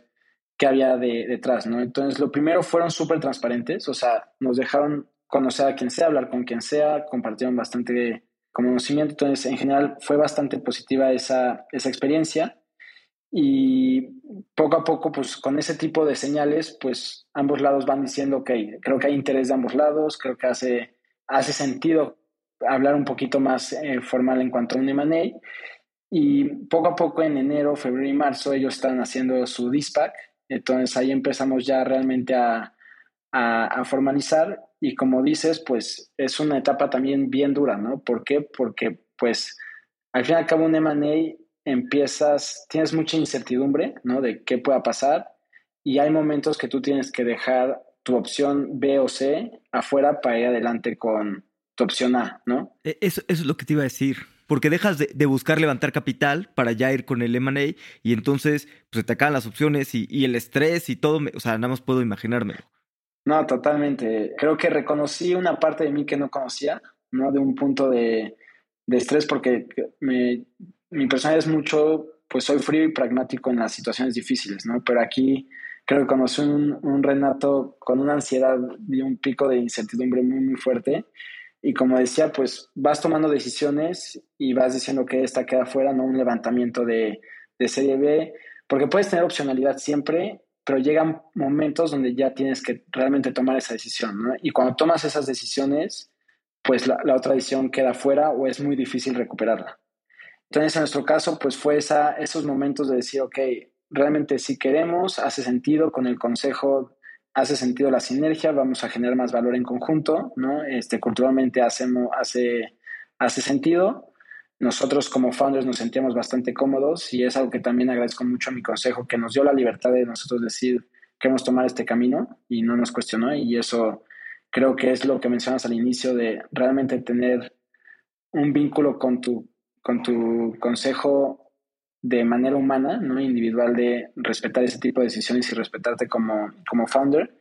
qué había de, detrás, ¿no? Entonces, lo primero fueron súper transparentes, o sea, nos dejaron conocer a quien sea, hablar con quien sea, compartieron bastante conocimiento. Entonces, en general, fue bastante positiva esa, esa experiencia. Y poco a poco, pues con ese tipo de señales, pues ambos lados van diciendo, ok, creo que hay interés de ambos lados, creo que hace, hace sentido hablar un poquito más eh, formal en cuanto a un M&A. Y poco a poco en enero, febrero y marzo ellos están haciendo su DISPAC. Entonces ahí empezamos ya realmente a, a formalizar y como dices, pues es una etapa también bien dura, ¿no? ¿Por qué? Porque pues al fin y al cabo un M&A empiezas, tienes mucha incertidumbre, ¿no? De qué pueda pasar y hay momentos que tú tienes que dejar tu opción B o C afuera para ir adelante con tu opción A, ¿no? E, eso, es lo que te iba a decir. Porque dejas de, buscar levantar capital para ya ir con el M&A y entonces pues, te acaban las opciones y, y el estrés y todo. o sea, nada más puedo imaginármelo. No, totalmente. Creo que reconocí una parte de mí que no conocía, ¿no? De un punto de, estrés porque mi persona es mucho, pues soy frío y pragmático en las situaciones difíciles, ¿no? Pero aquí creo que conocí un, un Renato con una ansiedad y un pico de incertidumbre muy, muy fuerte. Y como decía, pues vas tomando decisiones y vas diciendo que esta queda fuera, no un levantamiento de, de serie B, porque puedes tener opcionalidad siempre, pero llegan momentos donde ya tienes que realmente tomar esa decisión, ¿no? Y cuando tomas esas decisiones, pues la, otra decisión queda fuera o es muy difícil recuperarla. Entonces, en nuestro caso, pues fue esa, esos momentos de decir, ok, realmente si queremos, hace sentido con el consejo, hace sentido la sinergia, vamos a generar más valor en conjunto, ¿no? Este, culturalmente hacemos, hace, hace sentido. Nosotros como founders nos sentíamos bastante cómodos y es algo que también agradezco mucho a mi consejo, que nos dio la libertad de nosotros decir, queremos tomar este camino y no nos cuestionó y eso creo que es lo que mencionas al inicio de realmente tener un vínculo con tu, con tu consejo de manera humana, no individual, de respetar ese tipo de decisiones y respetarte como, como founder.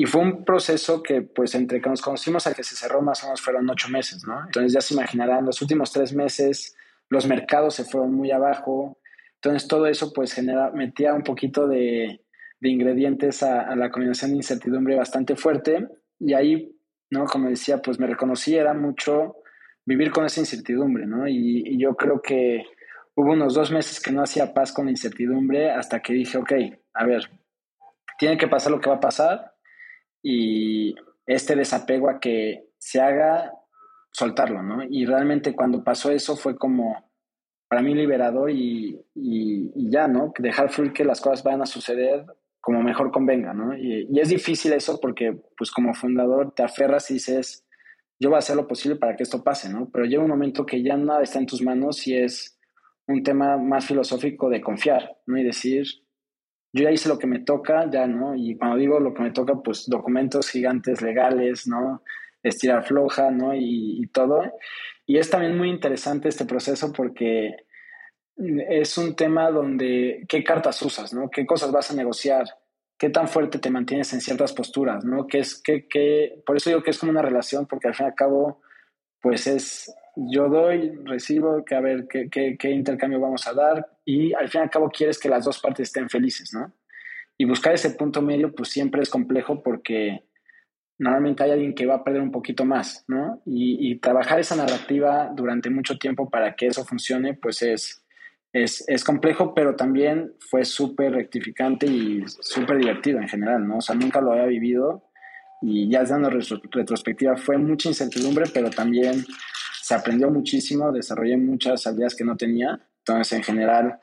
Y fue un proceso que, pues, entre que nos conocimos a que se cerró más o menos fueron ocho meses, ¿no? Entonces ya se imaginarán, los últimos tres meses los mercados se fueron muy abajo. Entonces todo eso, pues, genera, metía un poquito de, de ingredientes a, la combinación de incertidumbre bastante fuerte. Y ahí, ¿no? Como decía, pues me reconocí, era mucho vivir con esa incertidumbre, ¿no? Y, yo creo que hubo unos dos meses que no hacía paz con la incertidumbre hasta que dije, ok, a ver, tiene que pasar lo que va a pasar y este desapego a que se haga, soltarlo, ¿no? Y realmente cuando pasó eso fue como para mí liberador y, y, ya, ¿no? Dejar fluir que las cosas van a suceder como mejor convenga, ¿no? Y, es difícil eso porque, pues como fundador, te aferras y dices, yo voy a hacer lo posible para que esto pase, ¿no? Pero llega un momento que ya nada está en tus manos y es un tema más filosófico de confiar, ¿no? Y decir, yo ya hice lo que me toca, ya, ¿no? Y cuando digo lo que me toca, pues documentos gigantes legales, ¿no? Estirar floja, ¿no? Y, y todo. Y es también muy interesante este proceso porque es un tema donde qué cartas usas, ¿no? ¿Qué cosas vas a negociar? ¿Qué tan fuerte te mantienes en ciertas posturas, ¿no? Que es que, por eso digo que es como una relación, porque al fin y al cabo, pues es, yo doy, recibo, que a ver qué, qué, qué intercambio vamos a dar y al fin y al cabo quieres que las dos partes estén felices, ¿no? Y buscar ese punto medio, pues siempre es complejo porque normalmente hay alguien que va a perder un poquito más, ¿no? Y, y trabajar esa narrativa durante mucho tiempo para que eso funcione, pues es, es, es complejo, pero también fue súper rectificante y súper divertido en general, ¿no? O sea, nunca lo había vivido y ya dando retrospectiva fue mucha incertidumbre, pero también se aprendió muchísimo, desarrollé muchas habilidades que no tenía. Entonces, en general,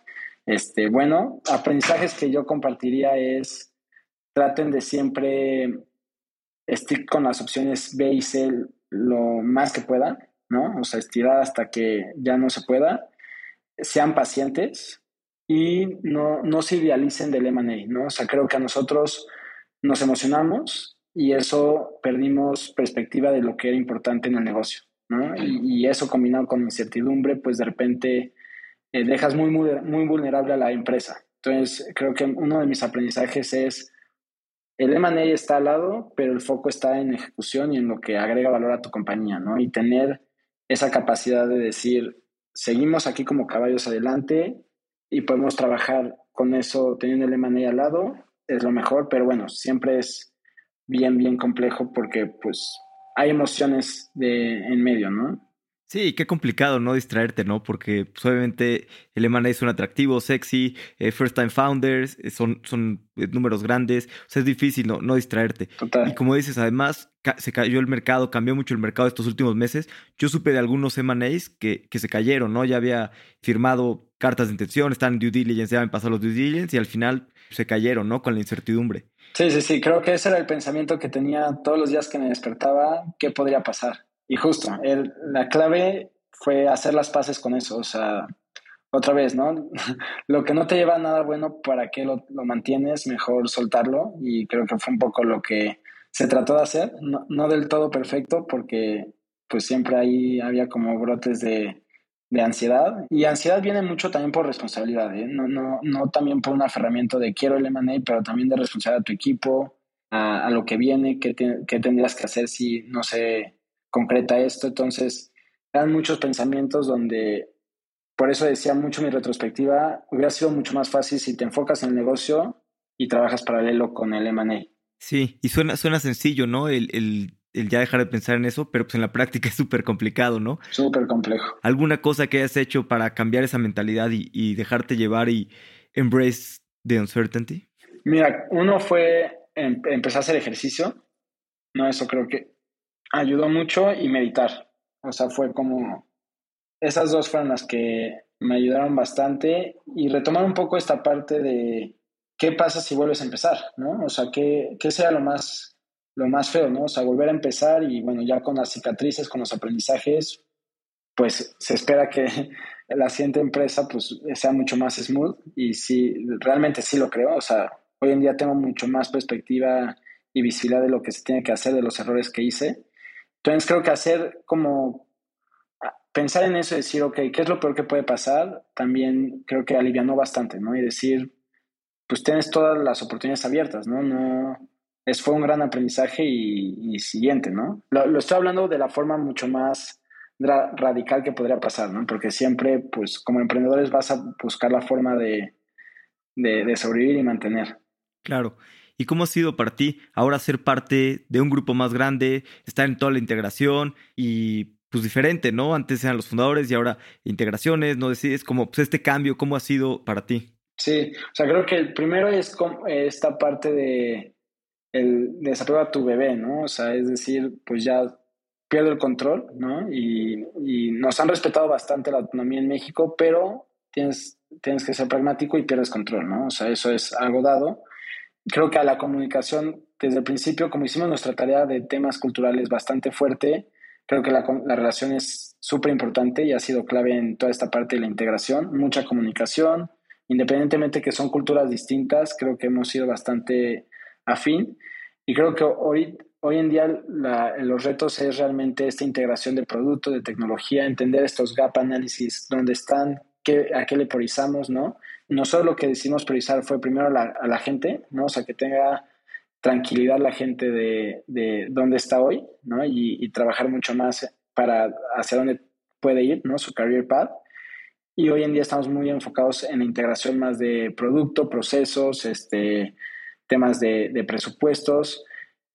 este, bueno, aprendizajes que yo compartiría es traten de siempre estar con las opciones B y C lo más que puedan, ¿no? O sea, estirar hasta que ya no se pueda sean pacientes y no, no se idealicen del M&A, ¿no? O sea, creo que a nosotros nos emocionamos y eso perdimos perspectiva de lo que era importante en el negocio, ¿no? Y, eso combinado con incertidumbre, pues de repente eh, dejas muy, muy, muy vulnerable a la empresa. Entonces, creo que uno de mis aprendizajes es, el M&A está al lado, pero el foco está en ejecución y en lo que agrega valor a tu compañía, ¿no? Y tener esa capacidad de decir, seguimos aquí como caballos adelante y podemos trabajar con eso teniendo el M&A al lado, es lo mejor, pero bueno, siempre es bien, bien complejo porque pues hay emociones de, en medio, ¿no? Sí, qué complicado no distraerte, ¿no? Porque pues, obviamente el M&A es un atractivo, sexy, eh, first time founders, eh, son, son eh, números grandes, o sea, es difícil no, no distraerte. Y como dices, además se cayó el mercado, cambió mucho el mercado estos últimos meses. Yo supe de algunos M&As que, que se cayeron, ¿no? Ya había firmado cartas de intención, están en due diligence, ya habían pasado los due diligence y al final se cayeron, ¿no? Con la incertidumbre. Sí, sí, sí, creo que ese era el pensamiento que tenía todos los días que me despertaba, ¿qué podría pasar? Y justo, el, la clave fue hacer las paces con eso, o sea, otra vez, ¿no? lo que no te lleva a nada bueno, ¿para qué lo, lo, mantienes? Mejor soltarlo y creo que fue un poco lo que se trató de hacer, no, no del todo perfecto porque pues siempre ahí había como brotes de, de ansiedad y ansiedad viene mucho también por responsabilidad, ¿eh? no, no, no también por un aferramiento de quiero el M&A, pero también de responsabilidad a tu equipo, a, lo que viene, qué, qué tendrías que hacer si no se concreta esto. Entonces, eran muchos pensamientos donde, por eso decía mucho mi retrospectiva, hubiera sido mucho más fácil si te enfocas en el negocio y trabajas paralelo con el M&A. Sí, y suena, suena sencillo, ¿no? El, el, el, ya dejar de pensar en eso, pero pues en la práctica es súper complicado, ¿no? Súper complejo. ¿Alguna cosa que hayas hecho para cambiar esa mentalidad y, y dejarte llevar y embrace the uncertainty? Mira, uno fue em, empezar a hacer ejercicio. No, eso creo que ayudó mucho y meditar. O sea, fue como, esas dos fueron las que me ayudaron bastante y retomar un poco esta parte de qué pasa si vuelves a empezar, ¿no? O sea, qué, qué sea lo más, lo más feo, ¿no? O sea, volver a empezar y bueno, ya con las cicatrices, con los aprendizajes, pues se espera que la siguiente empresa pues sea mucho más smooth y sí, realmente sí lo creo, o sea, hoy en día tengo mucho más perspectiva y visibilidad de lo que se tiene que hacer, de los errores que hice. Entonces creo que hacer como pensar en eso y decir, ok, ¿qué es lo peor que puede pasar? También creo que alivianó bastante, ¿no? Y decir, pues tienes todas las oportunidades abiertas, ¿no? No, es, fue un gran aprendizaje y, siguiente, ¿no? Lo, estoy hablando de la forma mucho más radical que podría pasar, ¿no? Porque siempre, pues, como emprendedores vas a buscar la forma de, de, sobrevivir y mantener. Claro. ¿Y cómo ha sido para ti ahora ser parte de un grupo más grande, estar en toda la integración y pues diferente, ¿no? Antes eran los fundadores y ahora integraciones, ¿no? Decides como pues este cambio, ¿cómo ha sido para ti? Sí, o sea, creo que el primero es esta parte de el desapego a tu bebé, ¿no? O sea, es decir, pues ya pierdo el control, ¿no? Y, y, nos han respetado bastante la autonomía en México, pero tienes, tienes que ser pragmático y pierdes control, ¿no? O sea, eso es algo dado. Creo que a la comunicación, desde el principio, como hicimos nuestra tarea de temas culturales bastante fuerte, creo que la, la relación es súper importante y ha sido clave en toda esta parte de la integración, mucha comunicación, independientemente que son culturas distintas, creo que hemos sido bastante afín y creo que hoy, hoy en día los retos es realmente esta integración de producto, de tecnología, entender estos gap análisis, dónde están, qué, a qué le priorizamos, ¿no? Nosotros lo que decidimos priorizar fue primero a la, gente, ¿no? O sea, que tenga tranquilidad la gente de, de dónde está hoy, ¿no? Y, trabajar mucho más para hacia dónde puede ir, ¿no? Su career path. Y hoy en día estamos muy enfocados en la integración más de producto, procesos, este, temas de, presupuestos.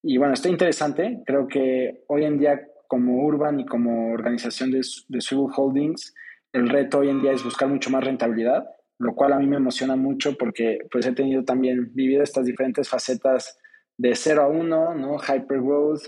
Y bueno, está interesante. Creo que hoy en día, como Urban y como organización de, de Holdings, el reto hoy en día es buscar mucho más rentabilidad, lo cual a mí me emociona mucho porque pues he tenido también vivido estas diferentes facetas de 0 a 1, ¿no? Hypergrowth,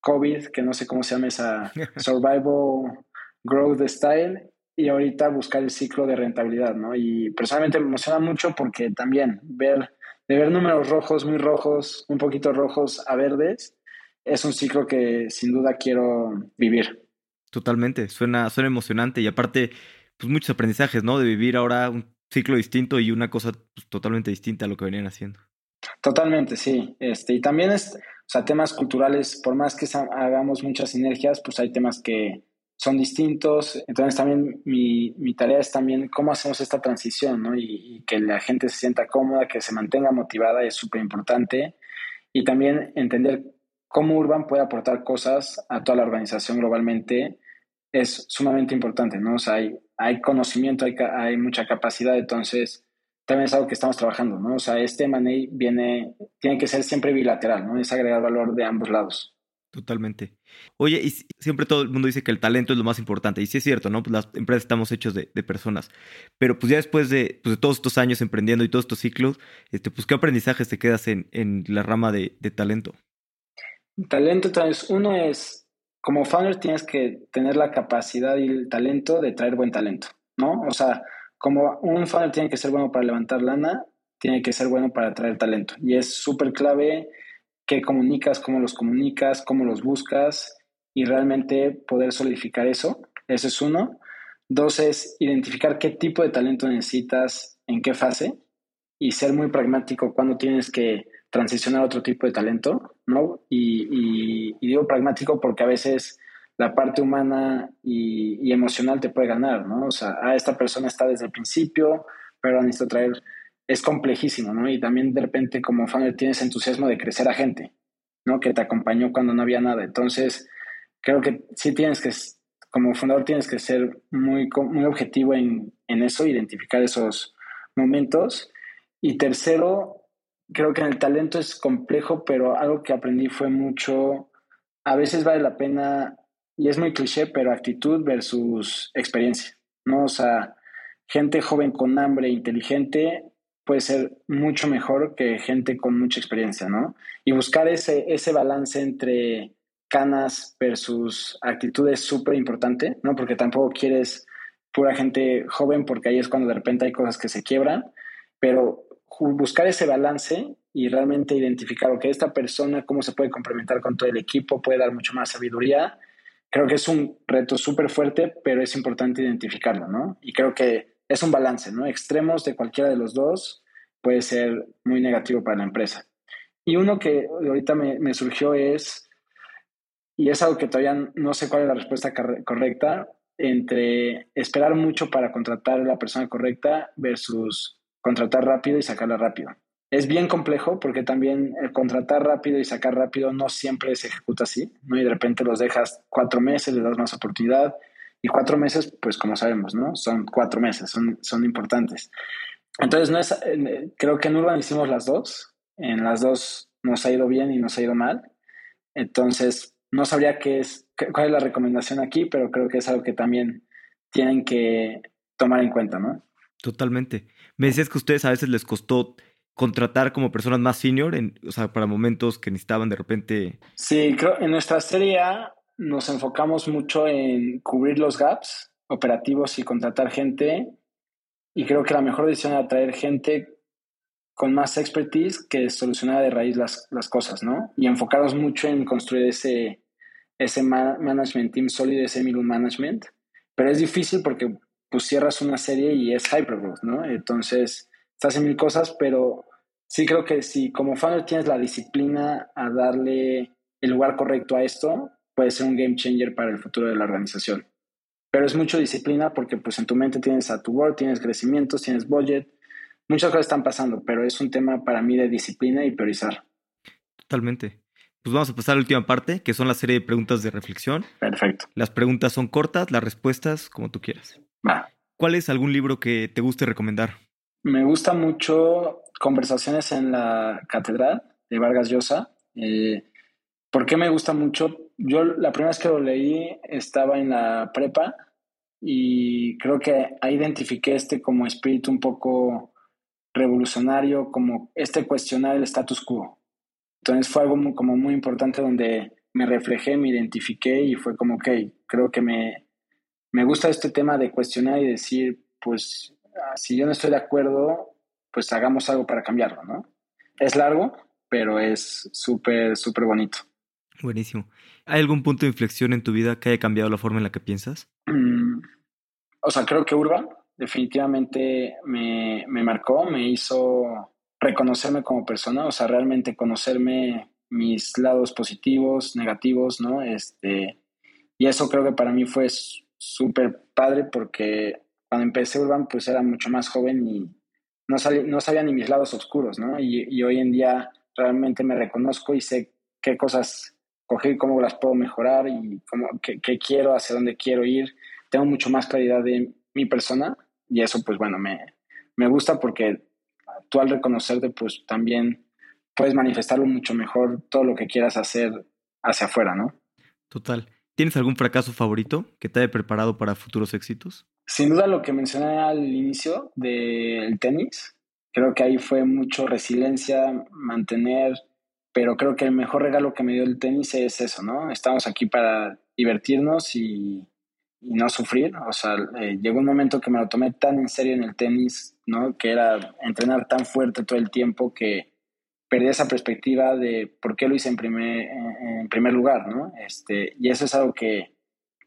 COVID, que no sé cómo se llama esa survival growth style y ahorita buscar el ciclo de rentabilidad, ¿no? Y personalmente me emociona mucho porque también ver, de ver números rojos, muy rojos, un poquito rojos a verdes, es un ciclo que sin duda quiero vivir. Totalmente, suena, suena emocionante y aparte, pues muchos aprendizajes, ¿no? De vivir ahora un ciclo distinto y una cosa pues, totalmente distinta a lo que venían haciendo. Totalmente, sí. Este, y también es, o sea, temas culturales, por más que hagamos muchas sinergias, pues hay temas que, son distintos. Entonces también mi, mi, tarea es también cómo hacemos esta transición, ¿no? Y, que la gente se sienta cómoda, que se mantenga motivada es súper importante. Y también entender cómo Urban puede aportar cosas a toda la organización globalmente es sumamente importante, ¿no? O sea, hay, hay conocimiento, hay, hay mucha capacidad, entonces también es algo que estamos trabajando, ¿no? O sea, este money viene, tiene que ser siempre bilateral, ¿no? Es agregar valor de ambos lados. Totalmente. Oye, y siempre todo el mundo dice que el talento es lo más importante, y sí es cierto, ¿no? Pues las empresas estamos hechos de, personas, pero pues ya después de, pues de, todos estos años emprendiendo y todos estos ciclos, este, pues ¿qué aprendizajes te quedas en, en la rama de, de talento? Talento, entonces, uno es, como founder tienes que tener la capacidad y el talento de traer buen talento, ¿no? O sea, como un founder tiene que ser bueno para levantar lana, tiene que ser bueno para traer talento, y es súper clave qué comunicas, cómo los comunicas, cómo los buscas y realmente poder solidificar eso. Eso es uno. Dos es identificar qué tipo de talento necesitas, en qué fase y ser muy pragmático cuando tienes que transicionar a otro tipo de talento, ¿no? Y, digo pragmático porque a veces la parte humana y, emocional te puede ganar, ¿no? O sea, ah, esta persona está desde el principio, pero necesito traer es complejísimo, ¿no? Y también de repente como founder tienes entusiasmo de crecer a gente, ¿no? Que te acompañó cuando no había nada. Entonces, creo que sí tienes que, como fundador tienes que ser muy, muy objetivo en, en eso, identificar esos momentos. Y tercero, creo que en el talento es complejo, pero algo que aprendí fue mucho, a veces vale la pena, y es muy cliché, pero actitud versus experiencia, ¿no? O sea, gente joven con hambre, inteligente, puede ser mucho mejor que gente con mucha experiencia, ¿no? Y buscar ese, ese balance entre canas versus actitudes es súper importante, ¿no? Porque tampoco quieres pura gente joven, porque ahí es cuando de repente hay cosas que se quiebran, pero buscar ese balance y realmente identificar, que esta persona, cómo se puede complementar con todo el equipo, puede dar mucho más sabiduría. Creo que es un reto súper fuerte, pero es importante identificarlo, ¿no? Y creo que es un balance, ¿no? Extremos de cualquiera de los dos puede ser muy negativo para la empresa. Y uno que ahorita me, me surgió es, y es algo que todavía no sé cuál es la respuesta correcta, entre esperar mucho para contratar a la persona correcta versus contratar rápido y sacarla rápido. Es bien complejo porque también el contratar rápido y sacar rápido no siempre se ejecuta así, ¿no? Y de repente los dejas cuatro meses, le das más oportunidad y cuatro meses, pues como sabemos, ¿no? Son cuatro meses, son, son importantes. Entonces, no es, eh, creo que en Urban hicimos las dos, en las dos nos ha ido bien y nos ha ido mal. Entonces, no sabría qué es, cuál es la recomendación aquí, pero creo que es algo que también tienen que tomar en cuenta, ¿no? Totalmente. Me decías que a ustedes a veces les costó contratar como personas más senior, en, o sea, para momentos que necesitaban de repente. Sí, creo en nuestra serie nos enfocamos mucho en cubrir los gaps operativos y contratar gente. Y creo que la mejor decisión era traer gente con más expertise que solucionar de raíz las, las cosas, ¿no? Y enfocarnos mucho en construir ese, ese management team sólido, ese middle management. Pero es difícil porque pues cierras una serie y es hypergrowth, ¿no? Entonces, estás en mil cosas, pero sí creo que si como founder tienes la disciplina a darle el lugar correcto a esto, puede ser un game changer para el futuro de la organización. Pero es mucho disciplina porque pues en tu mente tienes a tu board, tienes crecimientos, tienes budget, muchas cosas están pasando, pero es un tema para mí de disciplina y priorizar. Totalmente. Pues vamos a pasar a la última parte, que son la serie de preguntas de reflexión. Perfecto. Las preguntas son cortas, las respuestas como tú quieras. Va. ¿Cuál es algún libro que te guste recomendar? Me gusta mucho Conversaciones en la Catedral de Vargas Llosa. Eh, ¿Por qué me gusta mucho? Yo la primera vez que lo leí estaba en la prepa y creo que ahí identifiqué este como espíritu un poco revolucionario, como este cuestionar el status quo. Entonces fue algo como muy importante donde me reflejé, me identifiqué y fue como, ok, creo que me, me gusta este tema de cuestionar y decir, pues Ah, si yo no estoy de acuerdo, pues hagamos algo para cambiarlo, ¿no? Es largo, pero es súper, súper bonito. Buenísimo. ¿Hay algún punto de inflexión en tu vida que haya cambiado la forma en la que piensas? Mm, o sea, creo que Urban definitivamente me, me marcó, me hizo reconocerme como persona, o sea, realmente conocerme mis lados positivos, negativos, ¿no? Este, y eso creo que para mí fue súper padre porque cuando empecé Urban, pues era mucho más joven y no, no sabía ni mis lados oscuros, ¿no? Y, hoy en día realmente me reconozco y sé qué cosas coger, cómo las puedo mejorar y cómo, qué, quiero, hacia dónde quiero ir. Tengo mucho más claridad de mi persona y eso, pues bueno, me, me gusta porque tú al reconocerte, pues también puedes manifestarlo mucho mejor todo lo que quieras hacer hacia afuera, ¿no? Total. ¿Tienes algún fracaso favorito que te haya preparado para futuros éxitos? Sin duda lo que mencioné al inicio del tenis, creo que ahí fue mucho resiliencia, mantener, pero creo que el mejor regalo que me dio el tenis es eso, ¿no? Estamos aquí para divertirnos y, no sufrir. O sea, eh, llegó un momento que me lo tomé tan en serio en el tenis, ¿no? Que era entrenar tan fuerte todo el tiempo que perdí esa perspectiva de por qué lo hice en primer, en primer lugar, ¿no? Este, y eso es algo que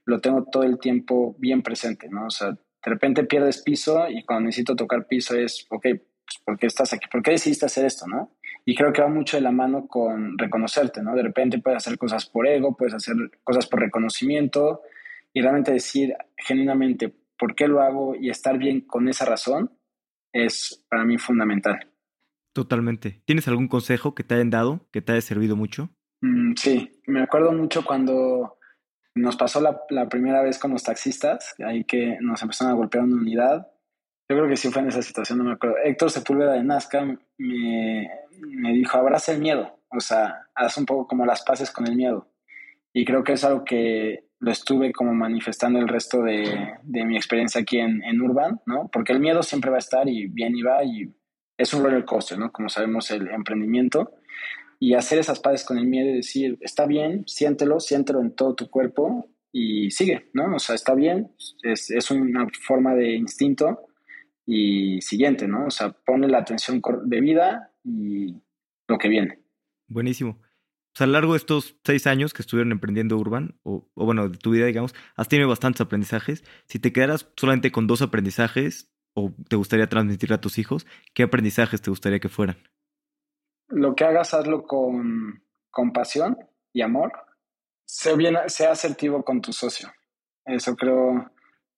lo tengo todo el tiempo bien presente, ¿no? O sea, de repente pierdes piso y cuando necesito tocar piso es, ok, pues, ¿por qué estás aquí? ¿Por qué decidiste hacer esto, no? Y creo que va mucho de la mano con reconocerte, ¿no? De repente puedes hacer cosas por ego, puedes hacer cosas por reconocimiento y realmente decir genuinamente por qué lo hago y estar bien con esa razón es para mí fundamental. Totalmente. ¿Tienes algún consejo que te hayan dado, que te haya servido mucho? Mm, sí, me acuerdo mucho cuando nos pasó la, primera vez con los taxistas, ahí que nos empezaron a golpear una unidad. Yo creo que sí fue en esa situación, no me acuerdo. Héctor Sepúlveda de Nazca me, me dijo, abraza el miedo, o sea, haz un poco como las paces con el miedo. Y creo que es algo que lo estuve como manifestando el resto de, de mi experiencia aquí en, en, Urban, ¿no? Porque el miedo siempre va a estar y bien y va y es un roller coaster, ¿no? Como sabemos, el emprendimiento y hacer esas paces con el miedo y decir, está bien, siéntelo, siéntelo en todo tu cuerpo y sigue, ¿no? O sea, está bien, es, es una forma de instinto y siguiente, ¿no? O sea, pone la atención de vida y lo que viene. Buenísimo. sea, a lo largo de estos seis años que estuvieron emprendiendo Urban, o, o, bueno, de tu vida, digamos, has tenido bastantes aprendizajes. Si te quedaras solamente con dos aprendizajes, o te gustaría transmitir a tus hijos, ¿qué aprendizajes te gustaría que fueran? Lo que hagas, hazlo con, con pasión y amor. Sé, bien, sé asertivo con tu socio. Eso creo,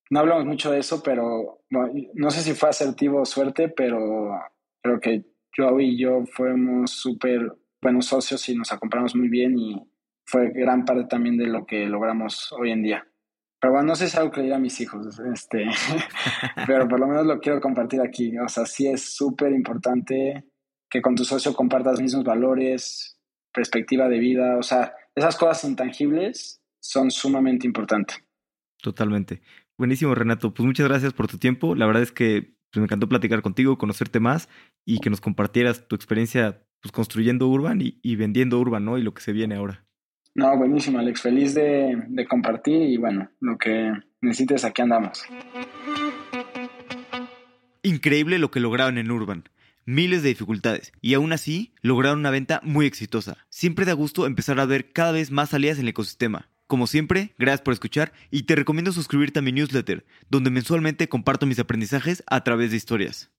no hablamos mucho de eso, pero no sé si fue asertivo o suerte, pero creo que yo y yo fuimos súper buenos socios y nos acompañamos muy bien y fue gran parte también de lo que logramos hoy en día. Pero bueno, no sé si es algo que le a mis hijos, este, pero por lo menos lo quiero compartir aquí. O sea, sí es súper importante que con tu socio compartas mismos valores, perspectiva de vida, o sea, esas cosas intangibles son sumamente importantes. Totalmente. Buenísimo, Renato. Pues muchas gracias por tu tiempo. La verdad es que pues, me encantó platicar contigo, conocerte más y que nos compartieras tu experiencia pues, construyendo Urban y, vendiendo Urban, ¿no? Y lo que se viene ahora. No, buenísimo, Alex. Feliz de, de compartir y bueno, lo que necesites, aquí andamos. Increíble lo que lograron en Urban. Miles de dificultades y aún así lograron una venta muy exitosa. Siempre da gusto empezar a ver cada vez más salidas en el ecosistema. Como siempre, gracias por escuchar y te recomiendo suscribirte a mi newsletter, donde mensualmente comparto mis aprendizajes a través de historias.